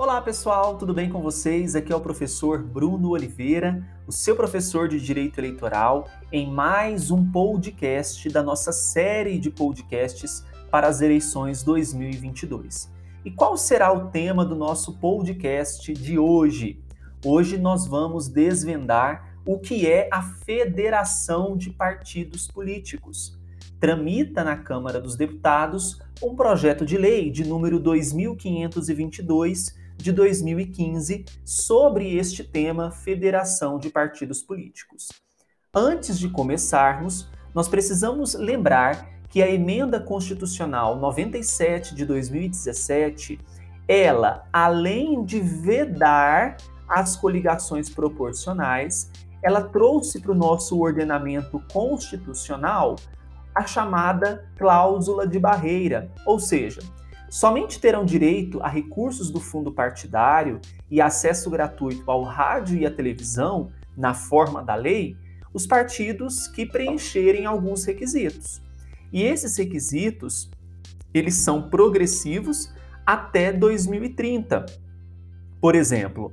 Olá pessoal, tudo bem com vocês? Aqui é o professor Bruno Oliveira, o seu professor de Direito Eleitoral, em mais um podcast da nossa série de podcasts para as eleições 2022. E qual será o tema do nosso podcast de hoje? Hoje nós vamos desvendar o que é a Federação de Partidos Políticos. Tramita na Câmara dos Deputados um projeto de lei de número 2522 de 2015 sobre este tema Federação de Partidos Políticos. Antes de começarmos, nós precisamos lembrar que a emenda constitucional 97 de 2017, ela, além de vedar as coligações proporcionais, ela trouxe para o nosso ordenamento constitucional a chamada cláusula de barreira, ou seja, somente terão direito a recursos do fundo partidário e acesso gratuito ao rádio e à televisão, na forma da lei, os partidos que preencherem alguns requisitos. E esses requisitos, eles são progressivos até 2030. Por exemplo,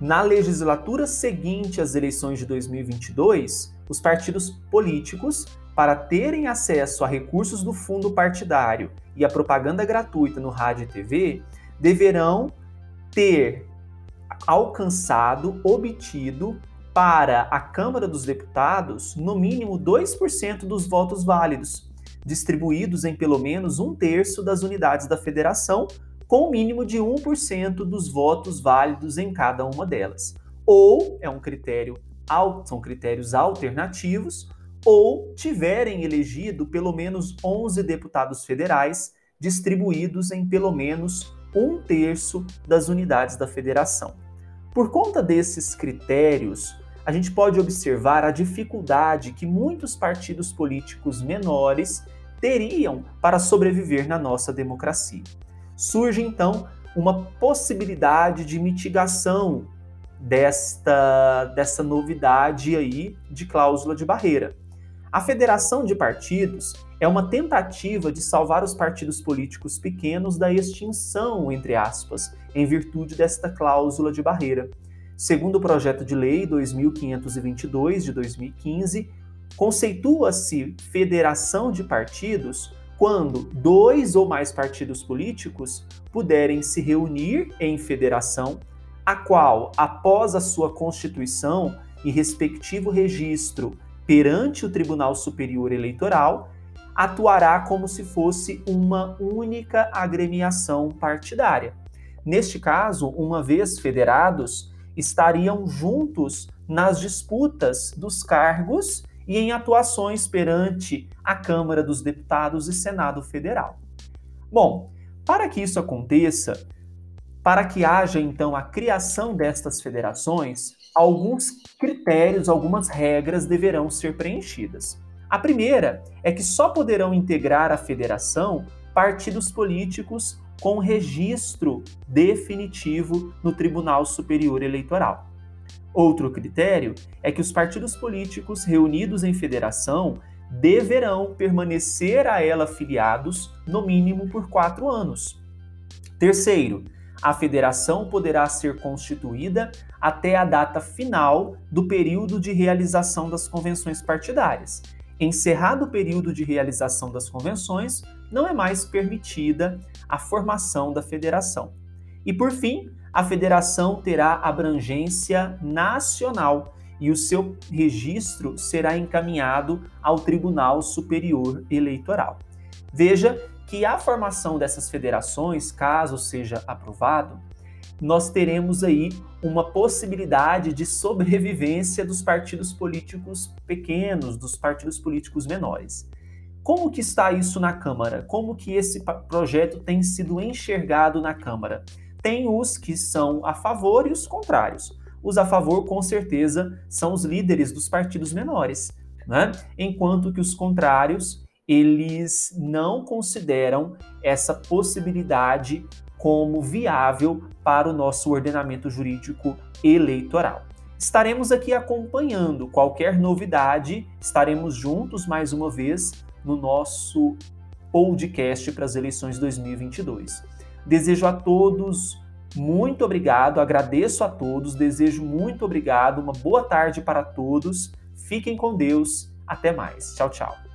na legislatura seguinte às eleições de 2022, os partidos políticos para terem acesso a recursos do fundo partidário e a propaganda gratuita no rádio e TV, deverão ter alcançado, obtido para a Câmara dos Deputados no mínimo 2% dos votos válidos, distribuídos em pelo menos um terço das unidades da federação, com o mínimo de 1% dos votos válidos em cada uma delas. Ou é um critério, são critérios alternativos, ou tiverem elegido pelo menos 11 deputados federais, distribuídos em pelo menos um terço das unidades da federação. Por conta desses critérios, a gente pode observar a dificuldade que muitos partidos políticos menores teriam para sobreviver na nossa democracia. Surge então uma possibilidade de mitigação desta, dessa novidade aí de cláusula de barreira. A federação de partidos é uma tentativa de salvar os partidos políticos pequenos da extinção, entre aspas, em virtude desta cláusula de barreira. Segundo o projeto de lei 2522 de 2015, conceitua-se federação de partidos quando dois ou mais partidos políticos puderem se reunir em federação, a qual, após a sua constituição e respectivo registro perante o Tribunal Superior Eleitoral, atuará como se fosse uma única agremiação partidária. Neste caso, uma vez federados, estariam juntos nas disputas dos cargos e em atuações perante a Câmara dos Deputados e Senado Federal. Bom, para que isso aconteça, para que haja então a criação destas federações, alguns critérios, algumas regras deverão ser preenchidas. A primeira é que só poderão integrar a federação partidos políticos com registro definitivo no Tribunal Superior Eleitoral. Outro critério é que os partidos políticos reunidos em federação deverão permanecer a ela filiados no mínimo por quatro anos. Terceiro, a federação poderá ser constituída até a data final do período de realização das convenções partidárias. Encerrado o período de realização das convenções, não é mais permitida a formação da federação. E por fim, a federação terá abrangência nacional e o seu registro será encaminhado ao Tribunal Superior Eleitoral. Veja que a formação dessas federações, caso seja aprovado, nós teremos aí uma possibilidade de sobrevivência dos partidos políticos pequenos, dos partidos políticos menores. Como que está isso na Câmara? Como que esse projeto tem sido enxergado na Câmara? Tem os que são a favor e os contrários. Os a favor, com certeza, são os líderes dos partidos menores, né? enquanto que os contrários eles não consideram essa possibilidade como viável para o nosso ordenamento jurídico eleitoral. Estaremos aqui acompanhando qualquer novidade, estaremos juntos mais uma vez no nosso podcast para as eleições 2022. Desejo a todos Muito obrigado, agradeço a todos, desejo muito obrigado, uma boa tarde para todos. Fiquem com Deus. Até mais. Tchau, tchau.